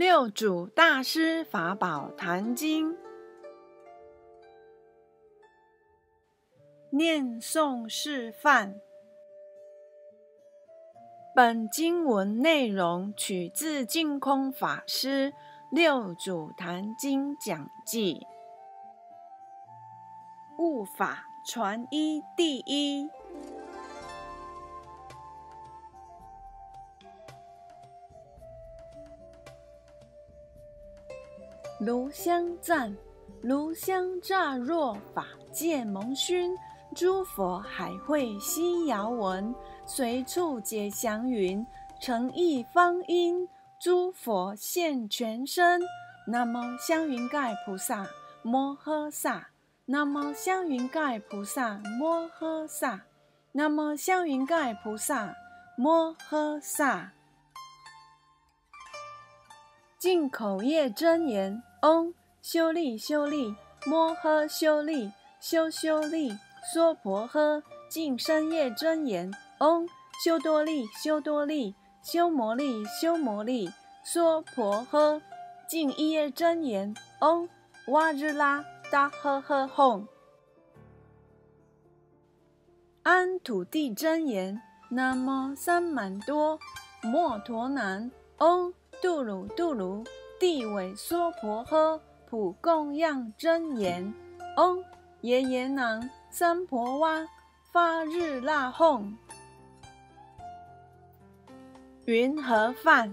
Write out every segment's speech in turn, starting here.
六祖大师法宝坛经，念诵示范。本经文内容取自净空法师《六祖坛经讲记》，悟法传一第一。炉香赞，炉香乍若法界蒙熏，诸佛海会悉遥闻，随处解祥云，诚意方音，诸佛现全身。南无香云盖菩萨摩诃萨，南无香云盖菩萨摩诃萨，南无香云盖菩萨摩诃萨。进口业真言。嗡修利修利摩诃修利修修利娑婆诃净身业真言。嗡修多利修多利修摩利修摩利娑婆诃净一业真言。嗡哇日拉达呵呵吽安土地真言。南无三满多摩陀南。嗡度鲁度鲁。地尾娑婆诃，普供养真言。嗡耶耶囊三婆哇，发日那吽。云何饭？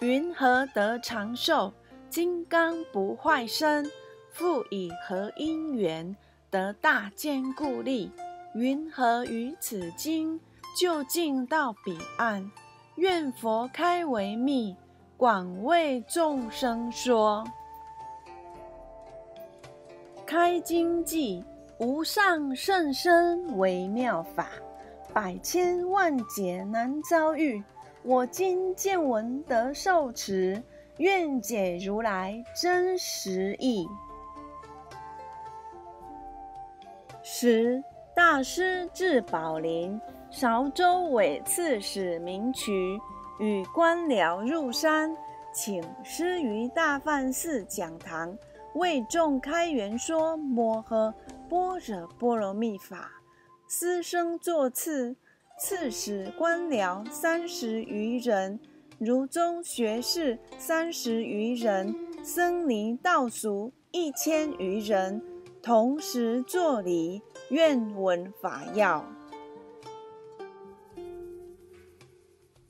云何得长寿？金刚不坏身。复以何因缘得大坚固力？云何于此经就近到彼岸？愿佛开为密。广为众生说，开经记无上甚深微妙法，百千万劫难遭遇。我今见闻得受持，愿解如来真实义。十大师至宝林，韶州韦刺史名渠。与官僚入山，请师于大梵寺讲堂，为众开圆说摩诃般若波罗蜜法。师生作次，次使官僚三十余人，儒宗学士三十余人，僧尼道俗一千余人，同时作礼，愿闻法要。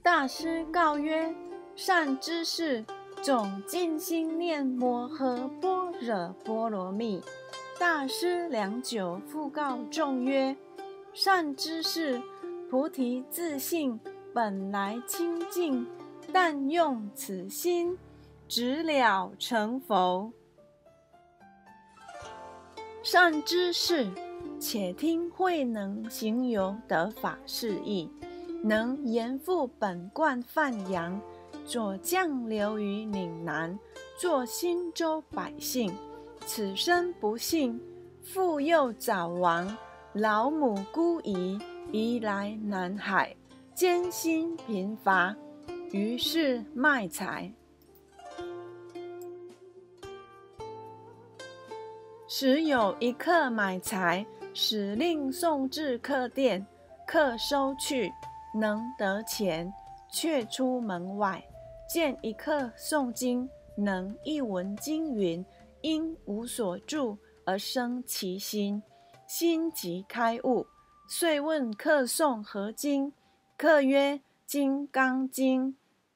大师告曰：“善知识，总尽心念摩诃般若波罗蜜。”大师良久，复告众曰：“善知识，菩提自性本来清净，但用此心，直了成佛。善知识，且听慧能行由得法事意。”能严复本贯范阳，左降流于岭南，作新州百姓。此生不幸，父幼早亡，老母孤遗，移来南海，艰辛贫乏，于是卖财。时有一客买财，使令送至客店，客收去。能得钱，却出门外，见一客诵经，能一闻经云，因无所住而生其心，心即开悟，遂问客诵何经？客曰：《金刚经》。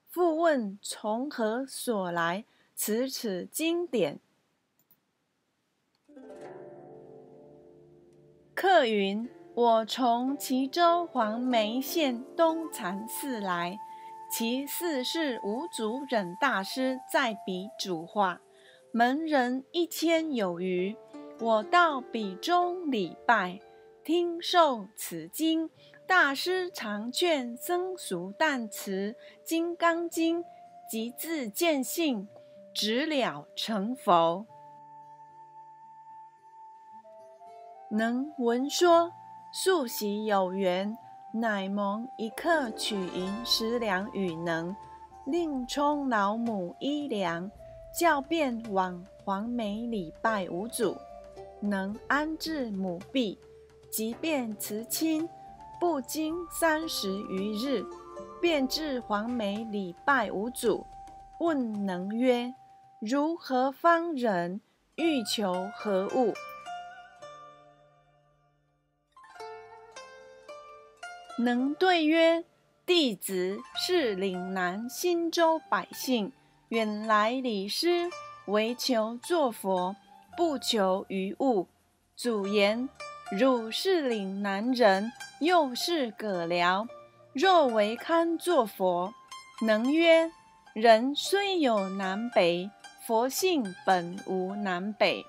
复问从何所来？此此经典。客云。我从齐州黄梅县东禅寺来，其寺是五祖忍大师在彼主化，门人一千有余。我到彼中礼拜，听受此经。大师常劝僧俗但持《金刚经》，即自见性，直了成佛。能闻说。素习有缘，乃蒙一客取银十两与能。另充老母衣粮，教便往黄梅礼拜五祖，能安置母婢，即便辞亲，不经三十余日，便至黄梅礼拜五祖。问能曰：“如何方人？欲求何物？”能对曰：“弟子是岭南新州百姓，远来礼师，唯求作佛，不求于物。祖言：汝是岭南人，又是葛僚，若为堪作佛？”能曰：“人虽有南北，佛性本无南北。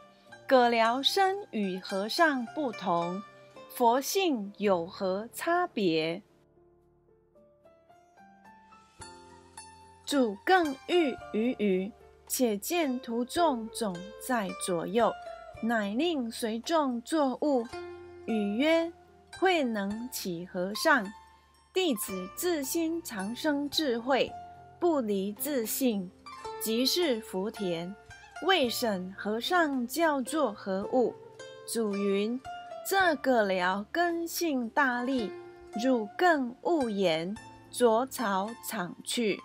葛僚身与和尚不同。”佛性有何差别？主更欲于语，且见徒众总在左右，乃令随众作物。语曰：“慧能起和尚，弟子自心常生智慧，不离自性，即是福田。未审和尚叫做何物？”祖云。这个僚根性大利，汝更勿言，着草场去。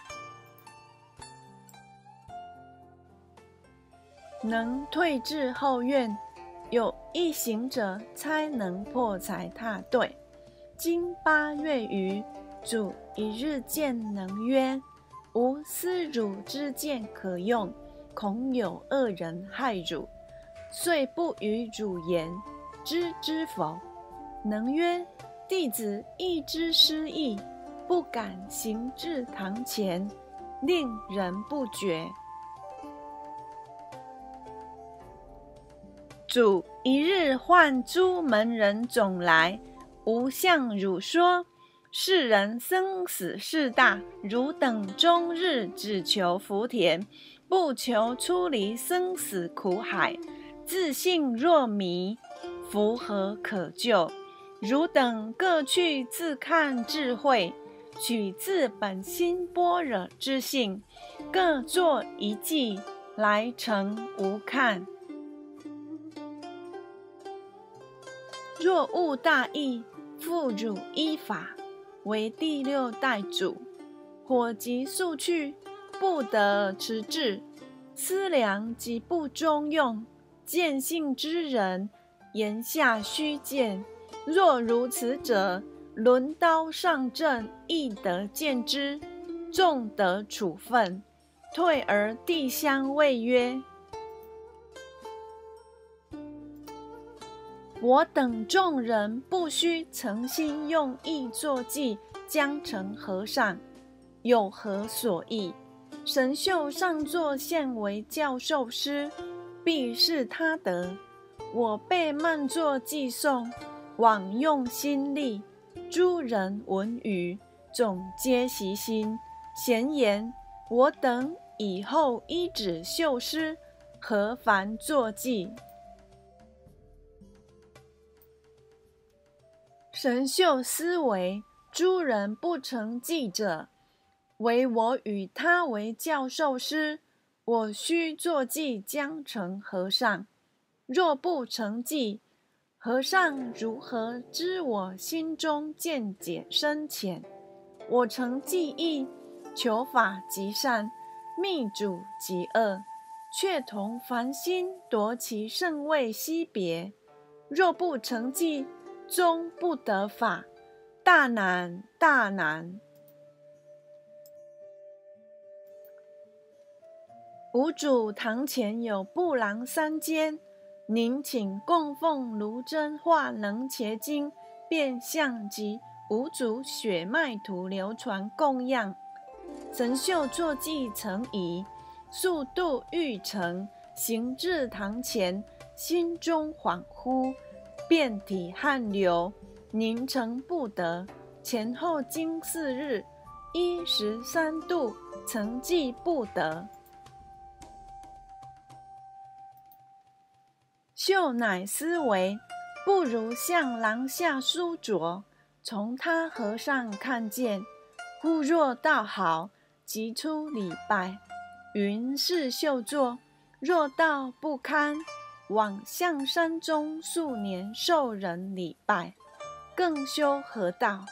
能退至后院，有一行者猜能破财踏对。今八月余，主一日见能曰：“吾思汝之剑可用，恐有恶人害汝，遂不与汝言。”知之否？能曰：弟子亦知失意，不敢行至堂前，令人不觉。主一日唤诸门人总来，吾向汝说：世人生死事大，汝等终日只求福田，不求出离生死苦海，自信若迷。福何可救？汝等各去自看智慧，取自本心般若之性，各作一计来成无看。若悟大义，复汝依法为第六代主。火急速去，不得迟滞；思量即不中用，见性之人。言下须见，若如此者，轮刀上阵，亦得见之，众得处分。退而地相谓曰：“我等众人不须诚心用意作计，将成和尚，有何所益？神秀上座现为教授师，必是他得。”我辈慢作寄送，枉用心力。诸人闻语，总皆习心。闲言：我等以后依止绣师，何烦作记？神秀思维：诸人不成记者，唯我与他为教授师，我须作记，将成和尚。若不成计，和尚如何知我心中见解深浅？我成计意，求法极善，密主极恶，却同凡心夺其圣位惜别。若不成计，终不得法，大难大难！五主堂前有布廊三间。您请供奉卢真化能伽经变相及五祖血脉图流传供养。神秀坐骑成仪，速度欲成，行至堂前，心中恍惚，遍体汗流，凝成不得。前后经四日，一十三度，成绩不得。秀乃思维，不如向廊下书着，从他和尚看见。忽若道好，即出礼拜。云是秀作，若道不堪，往向山中数年受人礼拜，更修何道？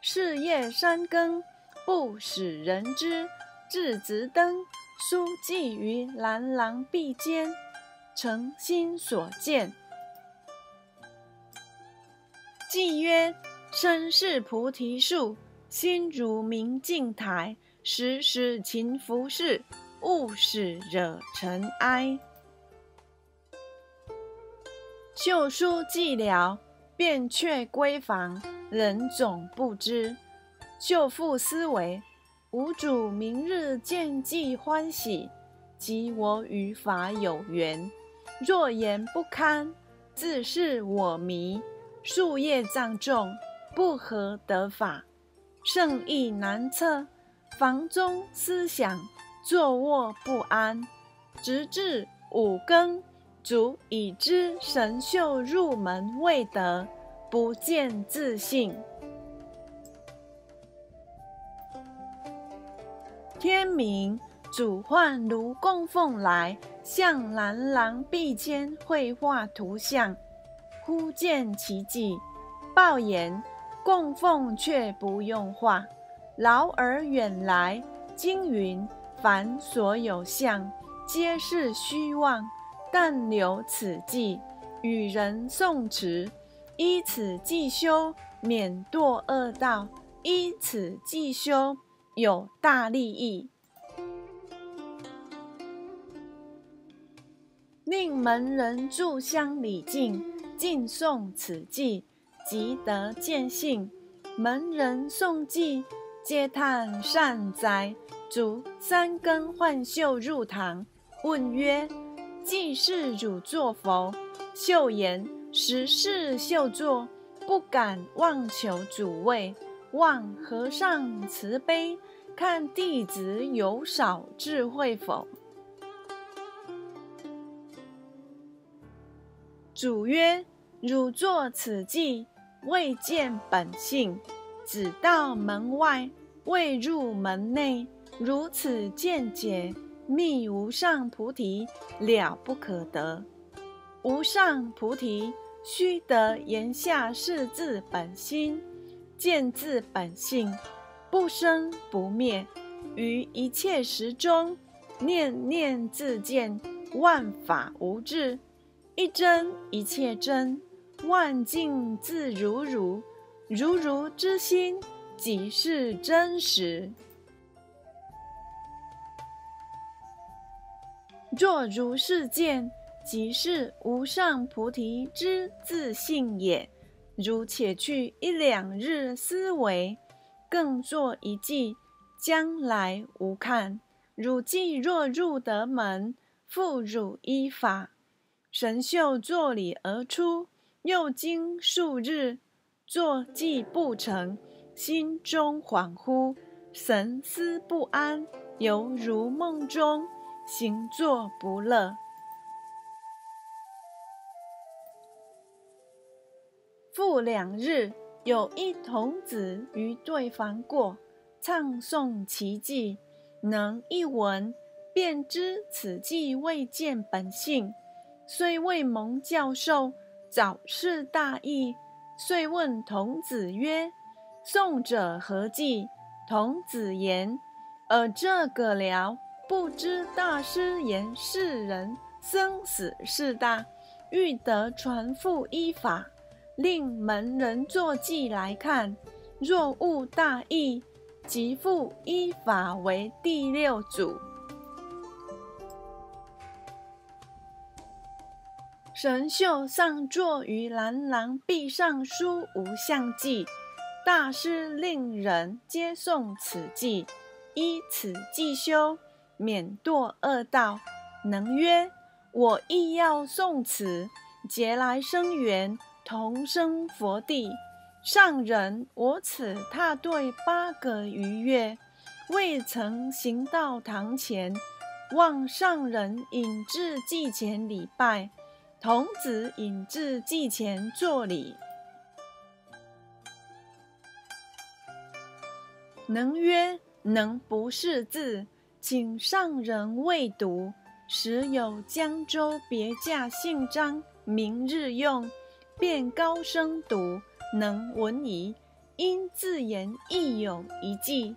是夜三更，不使人知。至子登，书记于兰廊壁间，诚心所见。偈曰：身是菩提树，心如明镜台。时时勤拂拭，勿使惹尘埃。秀书寂寥，便却闺房，人总不知。绣妇思惟。吾主明日见既欢喜，及我与法有缘。若言不堪，自是我迷。树业障重，不合得法，圣意难测。房中思想，坐卧不安。直至五更，足已知神秀入门未得，不见自信。天明，主唤卢供奉来，向兰廊壁间绘画图像。忽见奇迹，报言供奉却不用画。劳而远来，经云：凡所有相，皆是虚妄。但留此迹，与人诵持，依此迹修，免堕恶道；依此迹修。有大利益，令门人炷香礼敬，敬诵此偈，即得见性。门人诵偈，皆叹善哉。卒三更唤秀入堂，问曰：“既是汝作否？”秀言：“实是秀作，不敢妄求主位。”望和尚慈悲，看弟子有少智慧否？主曰：“汝作此偈，未见本性，只到门外，未入门内。如此见解，觅无上菩提，了不可得。无上菩提，须得言下是自本心。”见自本性，不生不灭，于一切时中，念念自见，万法无智，一真一切真，万境自如如，如如之心，即是真实。若如是见，即是无上菩提之自性也。如且去一两日思维，更作一计，将来无看。汝既若入得门，复汝依法。神秀作礼而出，又经数日，坐寂不成，心中恍惚，神思不安，犹如梦中，行坐不乐。复两日，有一童子于对房过，唱诵其偈，能一闻，便知此偈未见本性，虽未蒙教授，早是大意。遂问童子曰：“诵者何计？”童子言：“尔这个了，不知大师言世人生死事大，欲得传付依法。”令门人作记来看，若悟大义，即复依法为第六祖。神秀上座于兰廊壁上书无相记，大师令人皆诵此记，依此记修，免堕恶道。能曰：我亦要诵此，劫来生缘。同生佛地，上人，我此踏对八个余月，未曾行到堂前，望上人引至祭前礼拜。童子引至祭前作礼，能曰：能不识字，请上人未读。时有江州别驾姓张，明日用，便高声读，能闻疑。因自言亦有一计，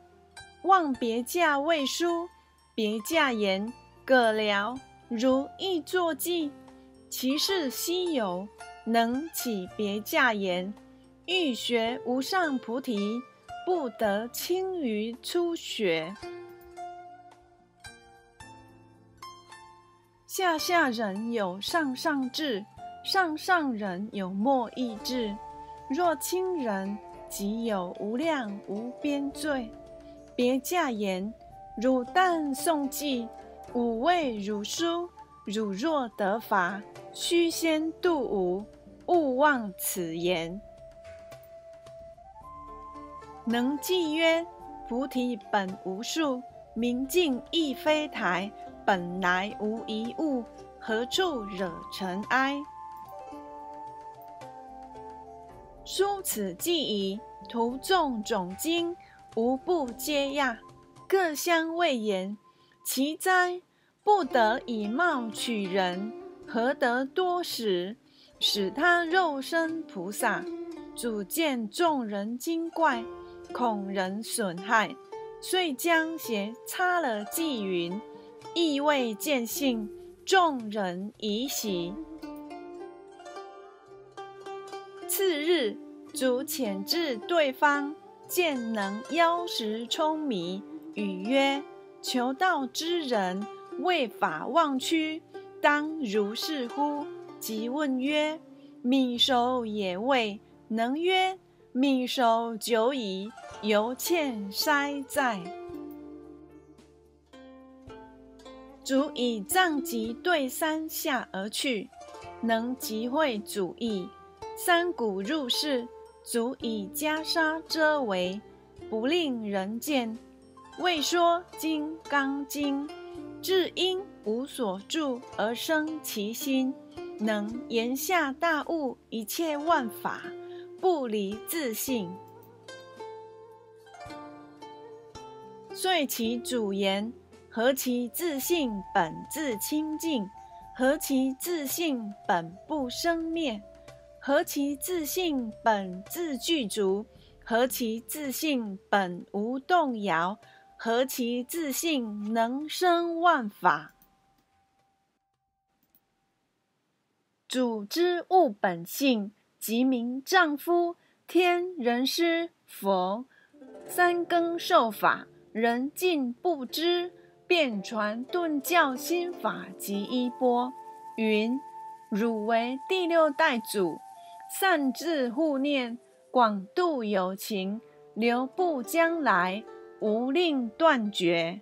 望别驾未书，别驾言：葛辽如亦作记，其事稀有，能起别驾言。欲学无上菩提，不得轻于初学。下下人有上上智，上上人有莫易智。若轻人，即有无量无边罪。别驾言：汝但诵记，吾谓汝书。汝若得法，须先度吾，勿忘此言。能记曰：菩提本无树，明镜亦非台，本来无一物，何处惹尘埃？书此记矣，徒众种经，无不皆讶，各相谓言：其哉！不得以貌取人，何得多时，使他肉身菩萨？主见众人精怪。恐人损害，遂将鞋擦了祭云，意未见信，众人疑喜。次日，主遣至对方，见能妖识聪迷，语曰：“求道之人，为法忘躯，当如是乎？”即问曰：“米熟也未？”能曰：“米熟久矣。”犹欠塞在，主以杖击对山下而去，能即会主意。山谷入室，足以袈裟遮围，不令人见。未说金刚经，至因无所住而生其心，能言下大悟一切万法，不离自性。遂其主言：何其自性本自清净？何其自性本不生灭？何其自性本自具足？何其自性本无动摇？何其自性能生万法？主之物本性，即名丈夫、天、人、师、佛三更受法。人尽不知，便传顿教心法及衣钵，云：汝为第六代祖，善自护念，广度有情，留步将来，无令断绝。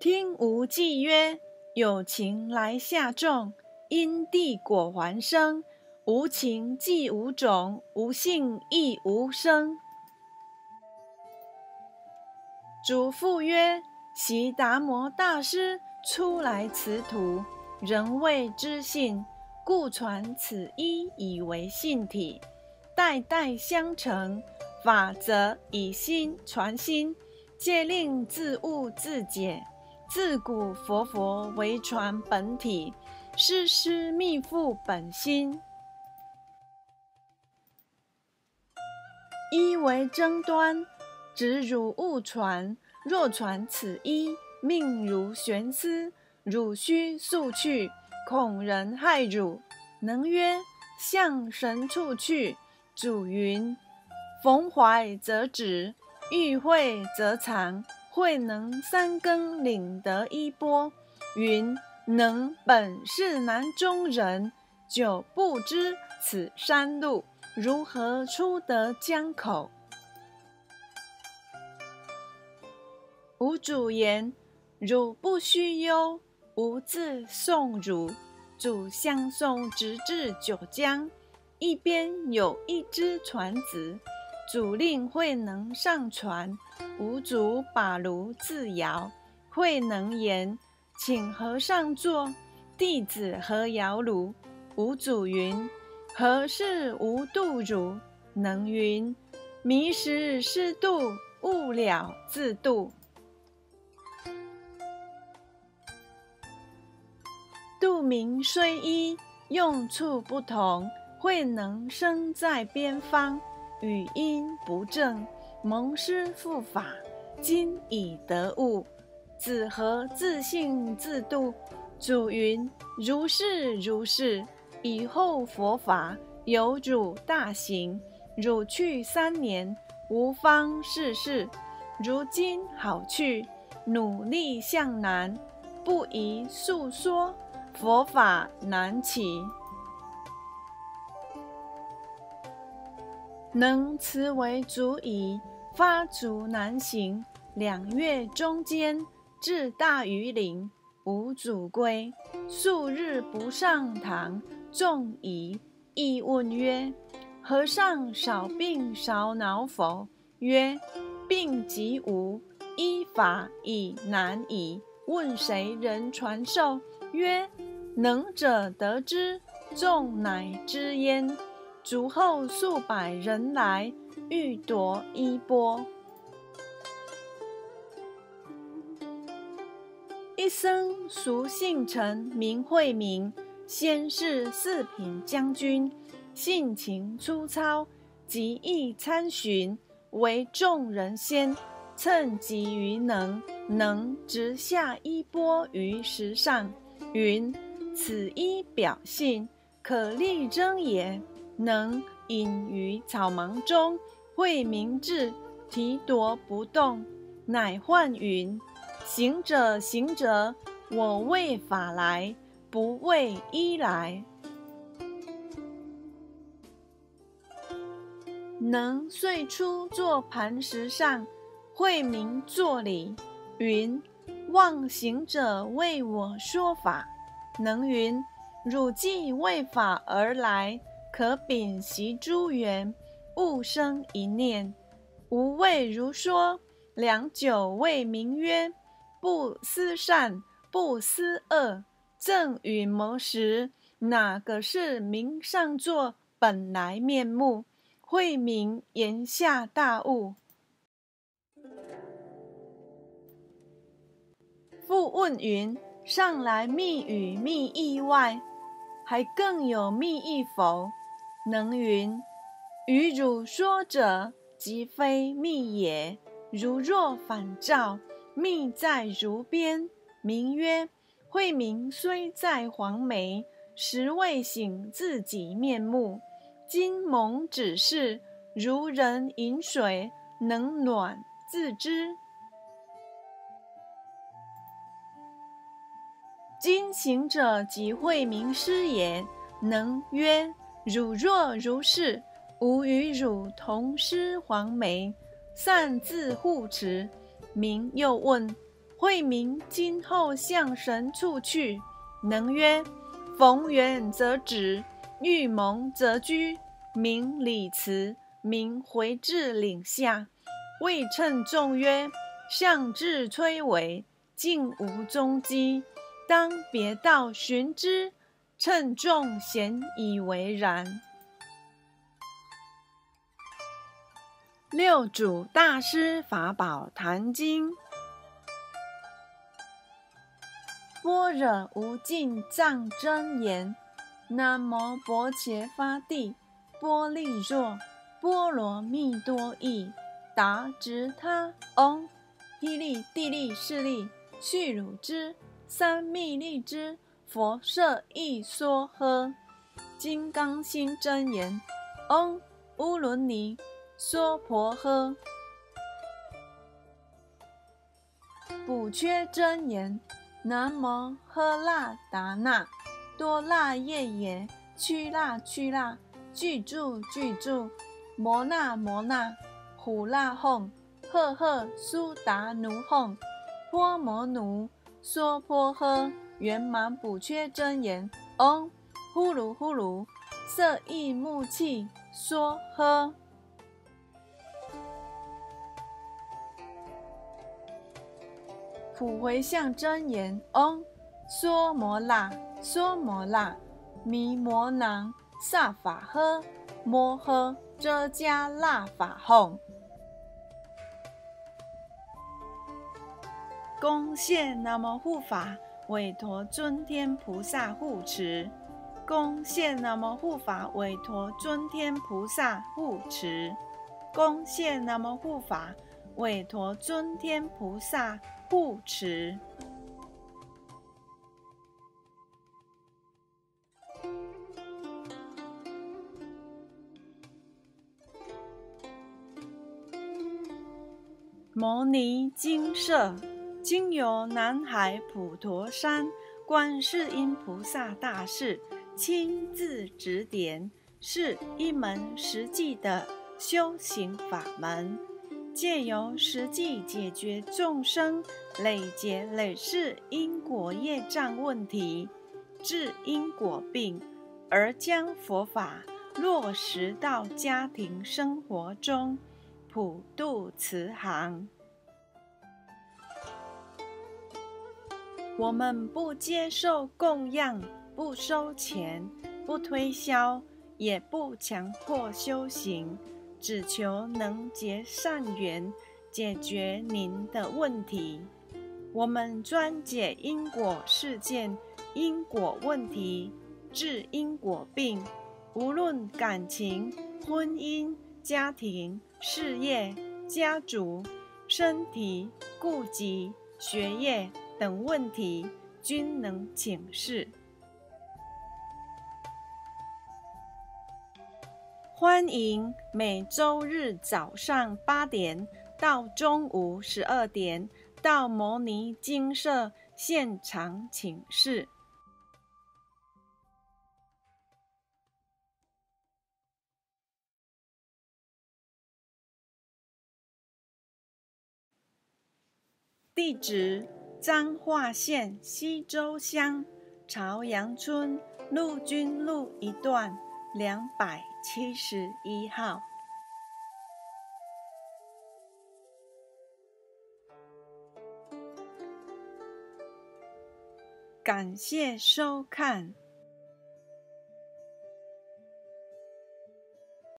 听无记曰：有情来下众，因地果还生；无情即无种，无性亦无生。主父曰：“悉达摩大师初来此土，人未知性，故传此一以为信体，代代相承。法则以心传心，戒令自悟自解。自古佛佛为传本体，师师密付本心。一为争端。”直汝勿传，若传此一，命如悬丝，汝须速去，恐人害汝。能曰：向神处去。主云：逢怀则止，遇会则藏。会能三更领得衣钵。云：能本是南中人，久不知此山路，如何出得江口？吾主言：汝不须忧，吾自送汝。主相送直至九江，一边有一只船子，主令慧能上船。吾主把炉自摇，慧能言：“请和尚坐，弟子何摇炉？”吾主云：“何事无度汝？”能云：“迷失失度，悟了自度。度名虽一，用处不同。慧能生在边方，语音不正，蒙师复法，今已得悟。子何自信自度？主云：如是如是。以后佛法有汝大行，汝去三年，无方世事。如今好去，努力向南，不宜诉说。佛法难起，能慈为足矣。发足难行，两月中间，至大余岭，无主归。数日不上堂，众疑，亦问曰：“和尚少病少恼否？”曰：“病即无，医法已难矣。问谁人传授？”曰：能者得之，众乃知焉。卒后数百人来，欲夺衣钵。一僧俗姓陈，名惠明，先是四品将军，性情粗糙，极易参寻，为众人先。趁机于能，能直下衣钵于石上，云。此一表性，可力争也。能隐于草芒中，惠明志提夺不动，乃唤云：“行者，行者，我为法来，不为衣来。”能遂出坐磐石上，惠明作礼，云：“望行者为我说法。”能云：汝既为法而来，可屏息诸缘，勿生一念。吾为如说，良久未明曰：不思善，不思恶，正与谋时，哪个是明上座本来面目？慧明言下大悟。复问云。上来密语密意外，还更有密意否？能云：与汝说者，即非密也。如若反照，密在如边。名曰：慧明虽在黄梅，实未醒自己面目。今蒙指示，如人饮水，能暖自知。今行者即慧明师也，能曰：汝若如是，吾与汝同师黄梅，擅自护持。明又问：惠明今后向神处去？能曰：逢缘则止，遇蒙则居。明礼辞，明回至岭下，未称众曰：向至崔嵬，竟无踪迹。当别道寻之，趁众咸以为然。六祖大师法宝坛经，般若无尽藏真言，南无薄伽伐帝，波利若。波罗蜜多依，达直他。唵，依利地利势利，去汝之。三密利之。佛设一说呵，金刚心真言，嗡。乌伦尼。娑婆诃。补缺真言，南无喝腊达那多腊夜耶屈腊屈腊具住具住摩那摩那呼腊吽赫赫苏达奴哄波摩奴。娑婆诃，圆满补缺真言。嗡，呼噜呼噜，色意木气娑诃。普回向真言。嗡，娑摩那，娑摩那，弥摩囊萨法诃，摩诃遮迦那法吽。恭谢南无护法韦陀尊天菩萨护持。恭谢南无护法韦陀尊天菩萨护持。恭谢南无护法韦陀尊天菩萨护持。摩尼金舍，经由南海普陀山观世音菩萨大士亲自指点，是一门实际的修行法门，借由实际解决众生累劫累世因果业障问题，治因果病，而将佛法落实到家庭生活中。普渡慈航，我们不接受供养，不收钱，不推销，也不强迫修行，只求能结善缘，解决您的问题。我们专解因果事件、因果问题，治因果病，无论感情、婚姻、家庭。事业、家族、身体、顾及、学业等问题，均能请示。欢迎每周日早上八点到中午十二点到摩尼精舍现场请示。地址：彰化县西周乡朝阳村陆军路一段两百七十一号。感谢收看。